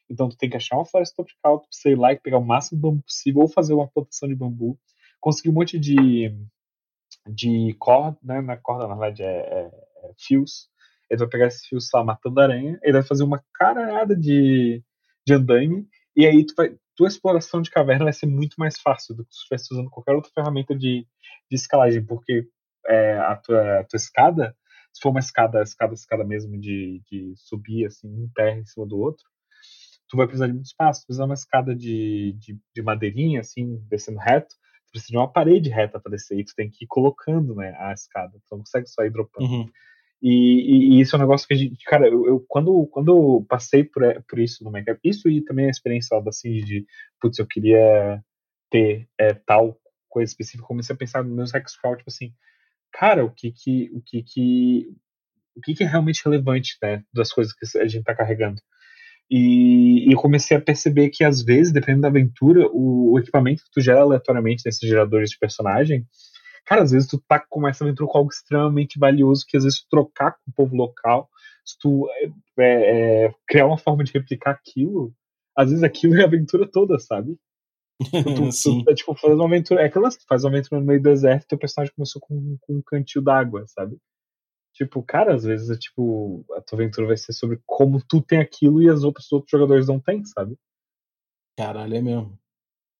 Então tu tem que achar uma floresta tropical, tu precisa ir lá e pegar o máximo de bambu possível, ou fazer uma plantação de bambu, conseguir um monte de de corda, né? Na corda, na verdade, é, é, é fios, ele vai pegar esse fio, sei lá, matando aranha, ele vai fazer uma caralhada de, de andaime, e aí tu vai, tua exploração de caverna vai ser muito mais fácil do que se estivesse usando qualquer outra ferramenta de, de escalagem, porque é, a, tua, a tua escada, se for uma escada, escada, escada mesmo de, de subir assim, um pé em cima do outro, tu vai precisar de muito espaço. Tu precisa de uma escada de, de, de madeirinha, assim, descendo reto, precisa de uma parede reta para descer, e tu tem que ir colocando né, a escada, tu não consegue só ir dropando. Uhum. E, e, e, isso é um negócio que a gente, cara, eu, eu quando, quando eu passei por, por isso no Minecraft, isso e também a experiência lá assim de, putz, eu queria ter é, tal coisa específica, comecei a pensar nos meus hexcrawl, tipo assim, cara, o que que, o que que, o que que é realmente relevante, né, das coisas que a gente tá carregando. E, e eu comecei a perceber que às vezes, dependendo da aventura, o, o equipamento que tu gera aleatoriamente nesses geradores de personagem, Cara, às vezes tu tá, começa a aventura com algo extremamente valioso que às vezes tu trocar com o povo local, se tu é, é, criar uma forma de replicar aquilo, às vezes aquilo é a aventura toda, sabe? Tu, Sim. tu, é, tipo, faz uma aventura. É aquela tu faz uma aventura no meio do deserto e teu personagem começou com, com um cantil d'água, sabe? Tipo, cara, às vezes é tipo, a tua aventura vai ser sobre como tu tem aquilo e as outras outros jogadores não têm, sabe? Caralho, é mesmo.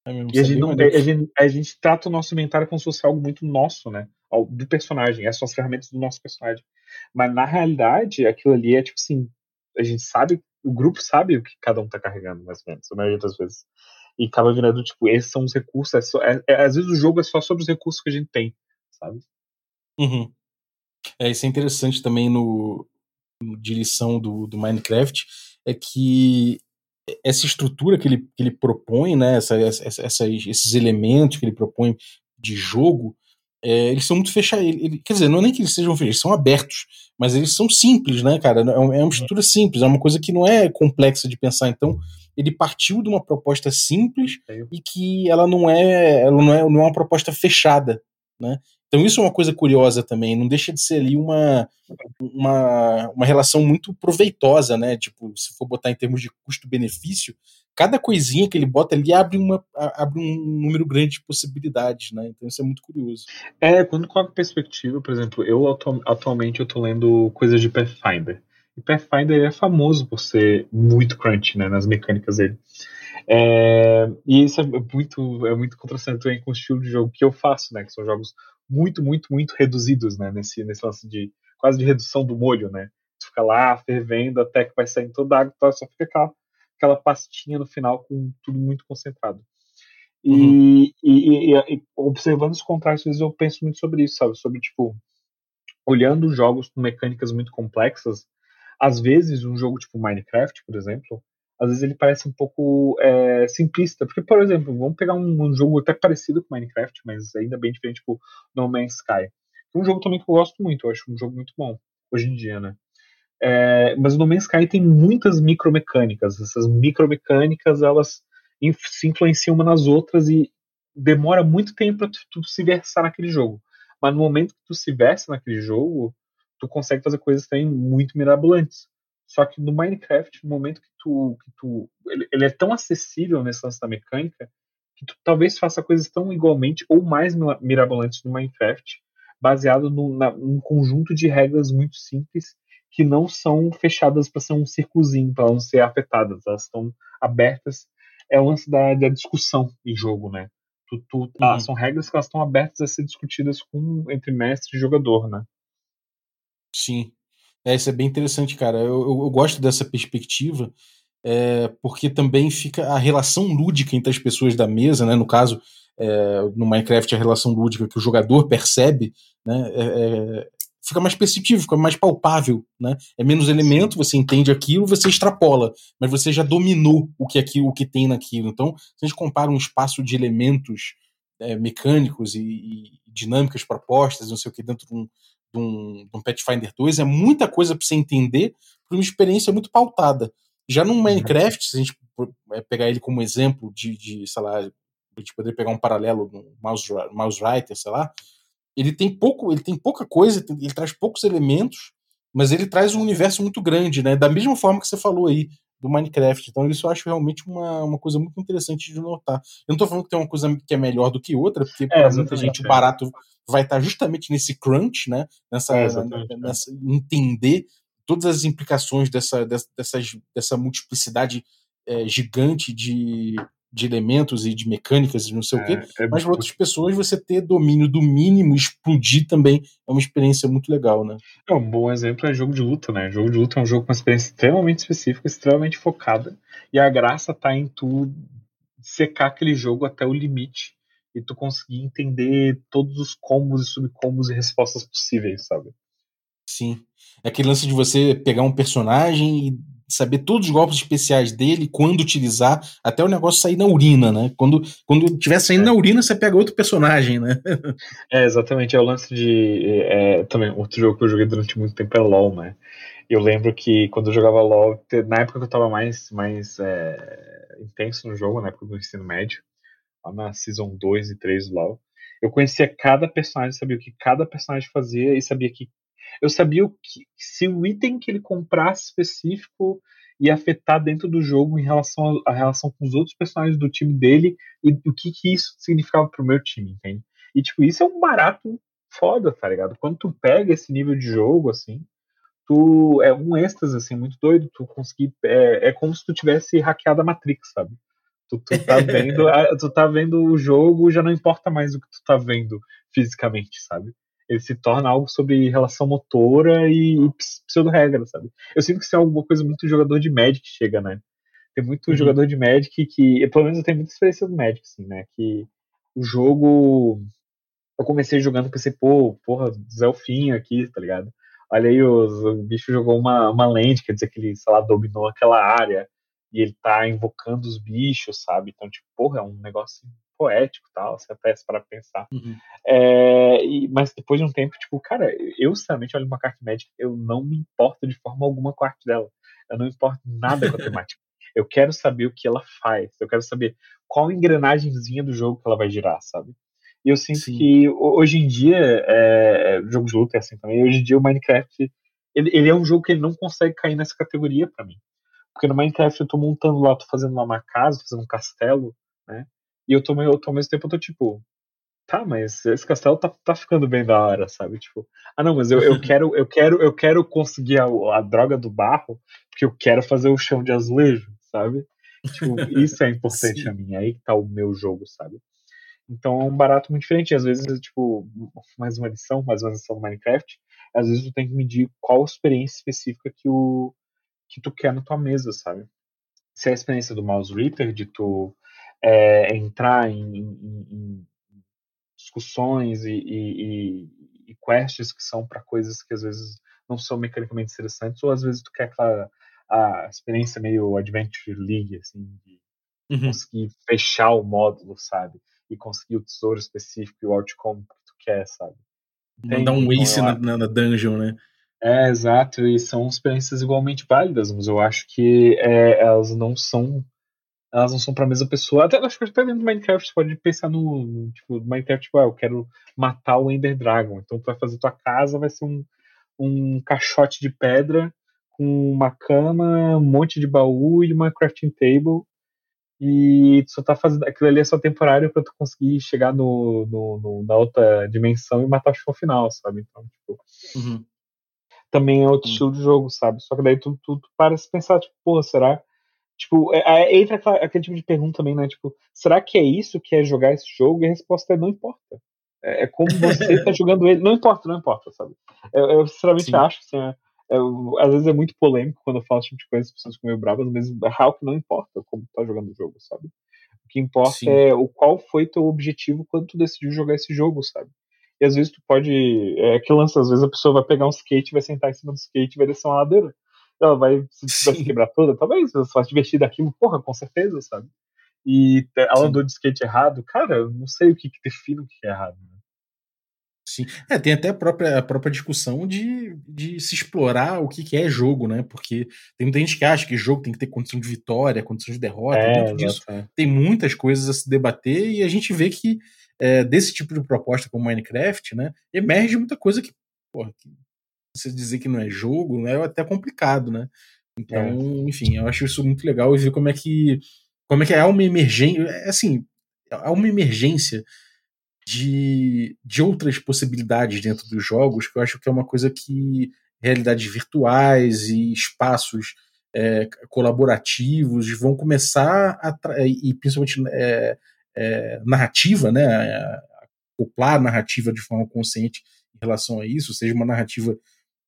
É e a gente, não, a, gente, a gente trata o nosso inventário como se fosse algo muito nosso, né? Do personagem, essas são as ferramentas do nosso personagem. Mas na realidade, aquilo ali é tipo assim: a gente sabe, o grupo sabe o que cada um tá carregando, mais ou menos, a maioria das vezes. E acaba virando, tipo, esses são os recursos. É só, é, é, às vezes o jogo é só sobre os recursos que a gente tem, sabe? Uhum. É, isso é interessante também no, de lição do, do Minecraft, é que essa estrutura que ele, que ele propõe, né, essa, essa, essa, esses elementos que ele propõe de jogo, é, eles são muito fechados. Ele, quer dizer, não é nem que eles sejam fechados, eles são abertos, mas eles são simples, né, cara? É uma, é uma estrutura simples, é uma coisa que não é complexa de pensar. Então, ele partiu de uma proposta simples e que ela não é, ela não é, não é uma proposta fechada, né? Então isso é uma coisa curiosa também, não deixa de ser ali uma, uma, uma relação muito proveitosa, né? Tipo, se for botar em termos de custo-benefício, cada coisinha que ele bota ali abre, uma, abre um número grande de possibilidades, né? Então isso é muito curioso. É, quando coloca perspectiva, por exemplo, eu atu atualmente eu tô lendo coisas de Pathfinder. E Pathfinder é famoso por ser muito crunch, né, nas mecânicas dele. É, e isso é muito, é muito contrastante também com o estilo de jogo que eu faço, né? Que são jogos muito, muito, muito reduzidos, né? Nesse, nesse lance de quase de redução do molho, né? Tu fica lá fervendo até que vai sair toda a água, então só fica aquela, aquela pastinha no final com tudo muito concentrado. E, uhum. e, e, e, observando os contrastes, eu penso muito sobre isso, sabe? Sobre, tipo, olhando jogos com mecânicas muito complexas, às vezes um jogo tipo Minecraft, por exemplo, às vezes ele parece um pouco é, simplista. Porque, por exemplo, vamos pegar um, um, jogo até parecido com Minecraft, mas ainda bem diferente, tipo No Man's Sky. Um jogo também que eu gosto muito, eu acho um jogo muito bom, hoje em dia, né? É, mas o No Man's Sky tem muitas micromecânicas. Essas micromecânicas, elas se influenciam uma nas outras e demora muito tempo pra tu, tu se versar naquele jogo. Mas no momento que tu se versa naquele jogo, tu consegue fazer coisas também muito mirabolantes. Só que no Minecraft, no momento que tu. Que tu ele, ele é tão acessível nesse lance da mecânica que tu talvez faça coisas tão igualmente ou mais mira- mirabolantes no Minecraft, baseado no, na, num conjunto de regras muito simples que não são fechadas para ser um circuzinho, para não ser afetadas. Elas estão abertas. É o lance da, da discussão em jogo, né? Tu, tu, ah, Uhum. são regras que elas estão abertas a ser discutidas com, entre mestre e jogador, né? Sim. É, isso é bem interessante, cara. Eu, eu, eu gosto dessa perspectiva, é, porque também fica a relação lúdica entre as pessoas da mesa, né? No caso, é, no Minecraft, a relação lúdica que o jogador percebe, né? é, é, fica mais perceptível, fica mais palpável, né? É menos elemento, você entende aquilo, você extrapola, mas você já dominou o que aquilo, o que tem naquilo. Então, se a gente compara um espaço de elementos é, mecânicos e, e dinâmicas propostas, não sei o que, dentro de um, de um, de um Pathfinder 2, é muita coisa para você entender para uma experiência muito pautada. Já no Minecraft, se a gente é, pegar ele como exemplo de, de sei lá, a gente poderia pegar um paralelo no Mouse, Mouse Writer, sei lá, ele tem pouco, ele tem pouca coisa, ele traz poucos elementos, mas ele traz um universo muito grande, né? Da mesma forma que você falou aí do Minecraft. Então, isso eu acho realmente uma, uma coisa muito interessante de notar. Eu não tô falando que tem uma coisa que é melhor do que outra, porque para muita gente o é. barato vai estar justamente nesse crunch, né? Nessa, É, é. nessa entender todas as implicações dessa, dessa, dessa multiplicidade é, gigante de, de elementos e de mecânicas e não sei o quê. É, é Mas para outras pessoas, você ter domínio do mínimo, explodir também é uma experiência muito legal, né? É, um bom exemplo é jogo de luta, né? Jogo de luta é um jogo com uma experiência extremamente específica, extremamente focada. E a graça tá em tu secar aquele jogo até o limite e tu conseguir entender todos os combos e subcombos e respostas possíveis, sabe? Sim. É aquele lance de você pegar um personagem e saber todos os golpes especiais dele, quando utilizar, até o negócio sair na urina, né? Quando, quando tiver saindo É. na urina, você pega outro personagem, né? É, exatamente. É o lance de. É, também, outro jogo que eu joguei durante muito tempo é LOL, né? Eu lembro que quando eu jogava LOL, na época que eu tava mais, mais é, intenso no jogo, na época do ensino médio, lá na Season 2 e 3 do LOL, eu conhecia cada personagem, sabia o que cada personagem fazia e sabia que. Eu sabia o que, se o item que ele comprasse específico ia afetar dentro do jogo em relação à relação com os outros personagens do time dele e o que, que isso significava pro meu time, entende? E, tipo, isso é um barato foda, tá ligado? Quando tu pega esse nível de jogo, assim, tu. É um êxtase, assim, muito doido. Tu conseguir. É, é como se tu tivesse hackeado a Matrix, sabe? Tu, tu tá vendo, tu tá vendo o jogo, já não importa mais o que tu tá vendo fisicamente, sabe? Ele se torna algo sobre relação motora e, e ps- pseudo-regra, sabe? Eu sinto que isso é alguma coisa muito jogador de Magic que chega, né? Tem muito Uhum. jogador de Magic que. Pelo menos eu tenho muita experiência do Magic, assim, né? Que o jogo. Eu comecei jogando, pensei, pô, porra, Zelfinho aqui, tá ligado? Olha aí, os, o bicho jogou uma, uma land, quer dizer que ele, sei lá, dominou aquela área e ele tá invocando os bichos, sabe? Então, tipo, porra, é um negócio poético tal, você até para pensar. Uhum. É, e- mas depois de um tempo, tipo, cara, eu sinceramente olho uma carta Magic, eu não me importo de forma alguma com a arte dela. Eu não me importo nada com a temática. Eu quero saber o que ela faz. Eu quero saber qual engrenagemzinha do jogo que ela vai girar, sabe? E eu sinto Sim. que ho- hoje em dia, é, é, jogo de luta é assim também, hoje em dia o Minecraft, ele, ele é um jogo que ele não consegue cair nessa categoria pra mim. Porque no Minecraft eu tô montando lá, tô fazendo lá uma casa, fazendo um castelo, né? E eu tô, eu tô, ao mesmo tempo eu tô tipo, tá, mas esse castelo tá, tá ficando bem da hora, sabe? Tipo, ah não, mas eu, eu quero, eu quero, eu quero conseguir a, a droga do barro, porque eu quero fazer o chão de azulejo, sabe? Tipo, isso é importante Sim. a mim, aí que tá o meu jogo, sabe? Então é um barato muito diferente. Às vezes, tipo, mais uma lição, mais uma lição do Minecraft, às vezes tu tem que medir qual experiência específica que, o, que tu quer na tua mesa, sabe? Se é a experiência do Mouse Reaper, de tu é, entrar em, em- em discussões e, e, e- quests que são para coisas que às vezes não são mecanicamente interessantes, ou às vezes tu quer aquela a experiência meio Adventure League, assim, de Uhum. conseguir fechar o módulo, sabe? E conseguir o tesouro específico e o outcome que tu quer, sabe? Mandar um ace na- na dungeon, né? É, exato, e são experiências igualmente válidas, mas eu acho que é, elas não são elas não são pra mesma pessoa. Até acho que até dentro do Minecraft você pode pensar no, no tipo, Minecraft, tipo, ah, eu quero matar o Ender Dragon. Então tu vai fazer tua casa, vai ser um, um caixote de pedra com uma cama, um monte de baú e uma crafting table. E tu só tá fazendo. Aquilo ali é só temporário pra tu conseguir chegar no, no, no na outra dimensão e matar o chão final, sabe? Então, tipo. Uhum. Também é outro Sim. estilo de jogo, sabe? Só que daí tu, tu, tu para se pensar, tipo, porra, será? Tipo, é, é, entra aquela- aquele tipo de pergunta também, né? Tipo, será que é isso que é jogar esse jogo? E a resposta é não importa. É, é como você tá jogando ele. Não importa, não importa, sabe? Eu, eu sinceramente Sim. acho, assim, é- é, eu- às vezes é muito polêmico quando eu falo esse tipo de coisa, as pessoas ficam meio bravas, mas é real que não importa como tá jogando o jogo, sabe? O que importa Sim. é o qual foi teu objetivo quando tu decidiu jogar esse jogo, sabe? E às vezes tu pode. É que lança, às vezes a pessoa vai pegar um skate, vai sentar em cima do skate e vai descer uma ladeira. Ela vai se, vai se quebrar toda, talvez, ela vai se divertir daquilo, porra, com certeza, sabe? E ela Sim. andou de skate errado, cara, eu não sei o que, que define o que é errado. Né? Sim. É, tem até a própria, a própria discussão de, de se explorar o que, que é jogo, né? Porque tem muita gente que acha que jogo tem que ter condição de vitória, condição de derrota. É, Dentro disso é. tem muitas coisas a se debater e a gente vê que é, desse tipo de proposta como Minecraft, né, emerge muita coisa que, porra, que você dizer que não é jogo né, é até complicado, né? Então, É. enfim, eu acho isso muito legal e ver como é que como é que há uma emergência, é assim, há uma emergência de, de outras possibilidades dentro dos jogos que eu acho que é uma coisa que realidades virtuais e espaços é, colaborativos vão começar a e principalmente é, é, narrativa, né, acoplar a narrativa de forma consciente em relação a isso, seja uma narrativa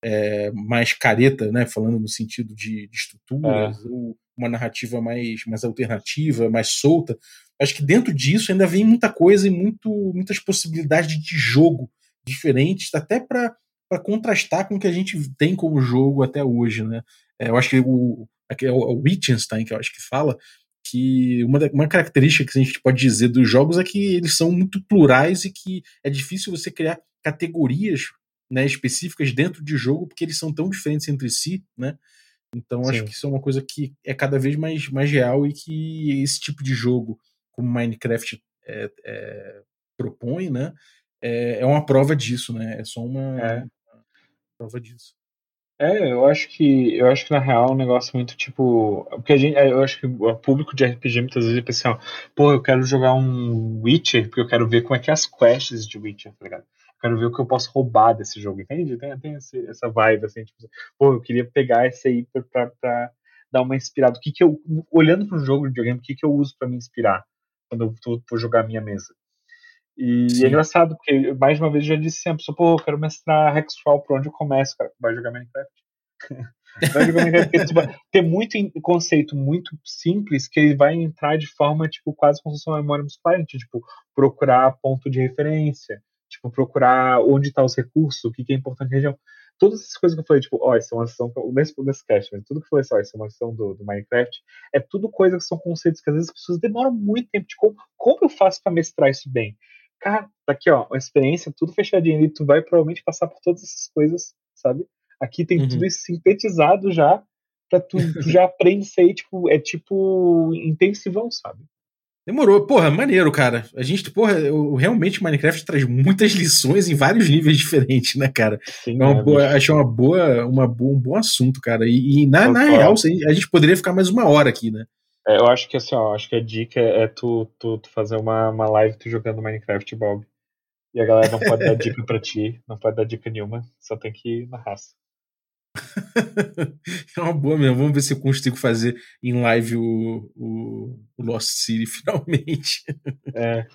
é, mais careta, né, falando no sentido de, de estruturas, ou uma narrativa mais, mais alternativa, mais solta. Acho que dentro disso ainda vem muita coisa e muito, muitas possibilidades de jogo diferentes, até para contrastar com o que a gente tem como jogo até hoje, né? É, eu acho que o, aqui é o Wittgenstein, que eu acho que fala, que uma, uma característica que a gente pode dizer dos jogos é que eles são muito plurais e que é difícil você criar categorias né, específicas dentro de jogo, porque eles são tão diferentes entre si, né? Então acho Sim. que isso é uma coisa que é cada vez mais, mais real e que esse tipo de jogo, como Minecraft é, é, propõe, né? É, é uma prova disso, né? É só uma, É. uma prova disso. É, eu acho que eu acho que na real é um negócio muito tipo. Porque a gente, eu acho que o público de RPG muitas vezes pensa assim, ó, pô, eu quero jogar um Witcher, porque eu quero ver como é que é as quests de Witcher, tá ligado? Quero ver o que eu posso roubar desse jogo, entende? Tem, tem esse- essa vibe, assim, tipo, pô, eu queria pegar esse aí pra, pra, pra dar uma inspirada. O que que eu. Olhando pro jogo de videogame, o que que eu uso pra me inspirar quando eu for jogar a minha mesa? E Sim. é engraçado, porque mais uma vez eu já disse sempre, pô, eu quero mestrar Hexcrawl, por onde eu começo, cara? Vai jogar Minecraft. vai jogar Minecraft, porque tipo, tem muito conceito muito simples que ele vai entrar de forma, tipo, quase como se fosse uma memória muscular, tipo, procurar ponto de referência, tipo, procurar onde tá os recursos, o que, que é importante na região. Todas essas coisas que eu falei, tipo, ó, isso é uma ação, nesse, nesse cast, mas tudo que eu falei, ó, isso é uma ação do, do Minecraft, é tudo coisa que são conceitos que às vezes as pessoas demoram muito tempo de como, eu faço pra mestrar isso bem? Cara, tá aqui, ó, uma experiência, tudo fechadinho ali, tu vai provavelmente passar por todas essas coisas, sabe? Aqui tem Uhum. tudo isso sintetizado já, pra tu, tu já aprende isso aí, tipo, é tipo intensivão, sabe? Demorou. Porra, maneiro, cara. A gente, porra, eu, realmente Minecraft traz muitas lições em vários níveis diferentes, né, cara? Sim, É uma né, boa, bicho? achei uma boa, uma boa, um bom assunto, cara. E, e na, na real, a gente poderia ficar mais uma hora aqui, né? É, eu acho que assim, ó, acho que a dica é tu, tu, tu fazer uma, uma live tu jogando Minecraft, Bob. E a galera não pode dar dica pra ti, não pode dar dica nenhuma, só tem que ir na raça. É uma boa mesmo. Vamos ver se eu consigo fazer em live o, o, o Lost City finalmente. É,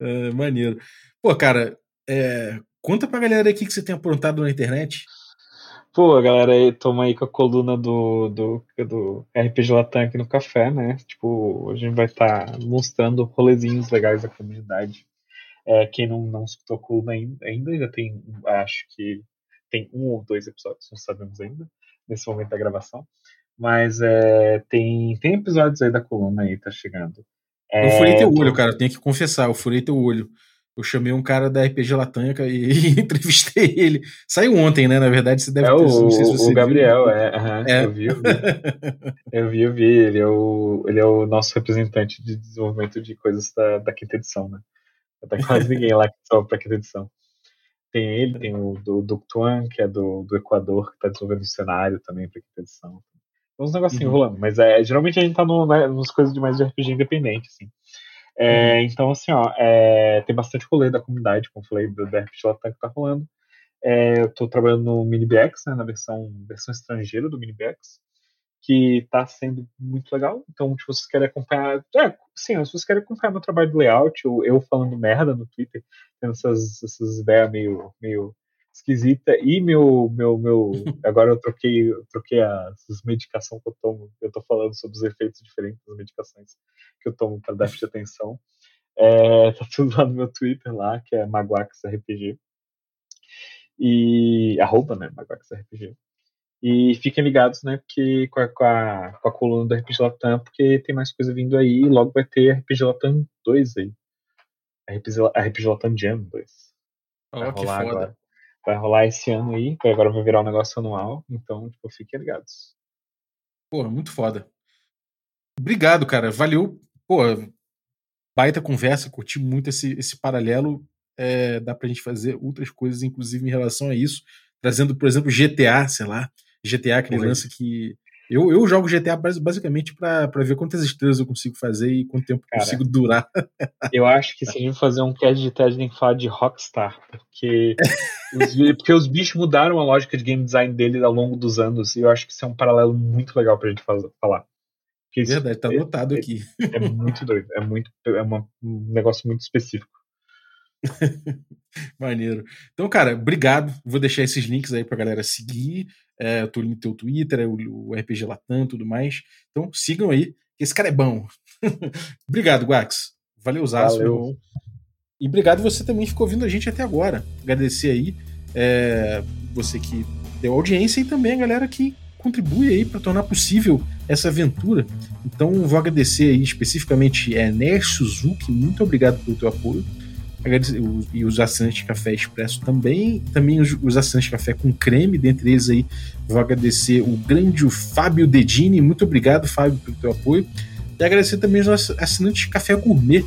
É, maneiro. Pô, cara, é, conta pra galera aqui que você tem aprontado na internet. Pô, galera toma aí com a coluna do, do, do RPG Latam aqui no café, né? Tipo, a gente vai estar mostrando rolezinhos legais da comunidade. É, quem não, não escutou a coluna ainda, ainda, já tem, acho que tem um ou dois episódios, não sabemos ainda, nesse momento da gravação. Mas é, tem, tem episódios aí da coluna aí, tá chegando. É, eu furei teu olho, cara. Eu tenho que confessar, eu furei teu olho. eu chamei um cara da RPG Latanha e, e entrevistei ele. Saiu ontem, né? Na verdade, você deve É ter o, não sei se você o Gabriel, viu. é, É. Eu vi, eu vi. Eu vi, eu vi. Ele é o, ele é o nosso representante de desenvolvimento de coisas da, da quinta edição, né? Não tem quase ninguém lá que só pra quinta edição. Tem ele, tem o do Duc Tuan, que é do, do Equador, que tá desenvolvendo o cenário também pra quinta edição. Tem uns negocinhos Uhum. rolando, mas é, geralmente a gente tá no, né, nas coisas de mais de RPG independente, assim. É, Então, assim, ó, é, tem bastante rolê da comunidade, como eu falei, do, do RPG Latam que tá rolando. É, eu tô trabalhando no MiniBX, né, na versão, versão estrangeira do MiniBX, que tá sendo muito legal. Então, se vocês querem acompanhar. É, sim, se vocês querem acompanhar meu trabalho de layout, ou eu falando merda no Twitter, tendo essas, essas ideias meio, meio esquisita e meu meu meu agora eu troquei eu troquei as, as medicações que eu tomo eu tô falando sobre os efeitos diferentes das medicações que eu tomo para déficit de atenção é, tá tudo lá no meu Twitter lá que é maguaxrpg e arroba né maguaxrpg e fiquem ligados né porque com a, com a, com a coluna do RPG Latam porque tem mais coisa vindo aí e logo vai ter RPG Latam 2 aí RPG, RPG Latam Jam 2 vai Ó, que rolar agora vai rolar esse ano aí, que agora vai virar um negócio anual, então, tipo, fiquem ligados. Pô, muito foda. Obrigado, cara. Valeu. Pô, baita conversa, curti muito esse, esse paralelo. É, dá pra gente fazer outras coisas, inclusive em relação a isso. Trazendo, por exemplo, GTA, sei lá. GTA, aquele Oi. lance que. Eu, eu jogo GTA basi- basicamente pra, pra ver quantas estrelas eu consigo fazer e quanto tempo eu Cara. consigo durar. Eu acho que se a gente fazer um cast de TED, tem que falar de Rockstar, porque os, porque os bichos mudaram a lógica de game design deles ao longo dos anos, e eu acho que isso é um paralelo muito legal pra gente faz- falar. Porque Verdade, tá é, anotado aqui. é muito doido, é, muito, é uma- um negócio muito específico. Maneiro. Então, cara, obrigado. Vou deixar esses links aí pra galera seguir. É, eu tô no teu Twitter, é o, o RPG Latam e tudo mais. Então, sigam aí, que esse cara é bom. obrigado, Guax. Valeu, Zaço, Valeu. meu irmão. E obrigado você também que ficou ouvindo a gente até agora. Agradecer aí é, você que deu audiência e também a galera que contribui aí para tornar possível essa aventura. Então, vou agradecer aí especificamente é, Ner Suzuki, muito obrigado pelo teu apoio. E os assinantes de café expresso também. Também os, assinantes de café com creme, dentre eles aí. Vou agradecer o grande Fábio Dedini. Muito obrigado, Fábio, pelo teu apoio. E agradecer também os assinantes de café gourmet.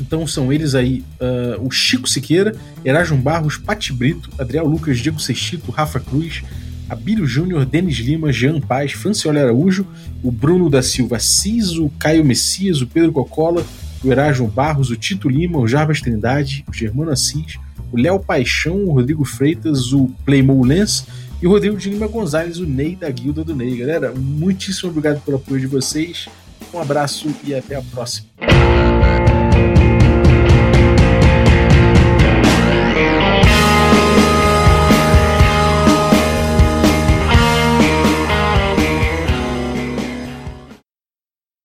Então são eles aí ah, o Chico Siqueira, Erasmo Barros, Pati Brito, Adriel Lucas, Diego Sextito, Rafa Cruz, Abílio Júnior, Denis Lima, Jean Paz, Franciola Araújo, o Bruno da Silva Ciso, Caio Messias, o Pedro Cocola, o Erasmo Barros, o Tito Lima, o Jarbas Trindade, o Germano Assis, o Léo Paixão, o Rodrigo Freitas, o Playmou Lens e o Rodrigo de Lima Gonzalez, o Ney da Guilda do Ney. Galera, muitíssimo obrigado pelo apoio de vocês. Um abraço e até a próxima.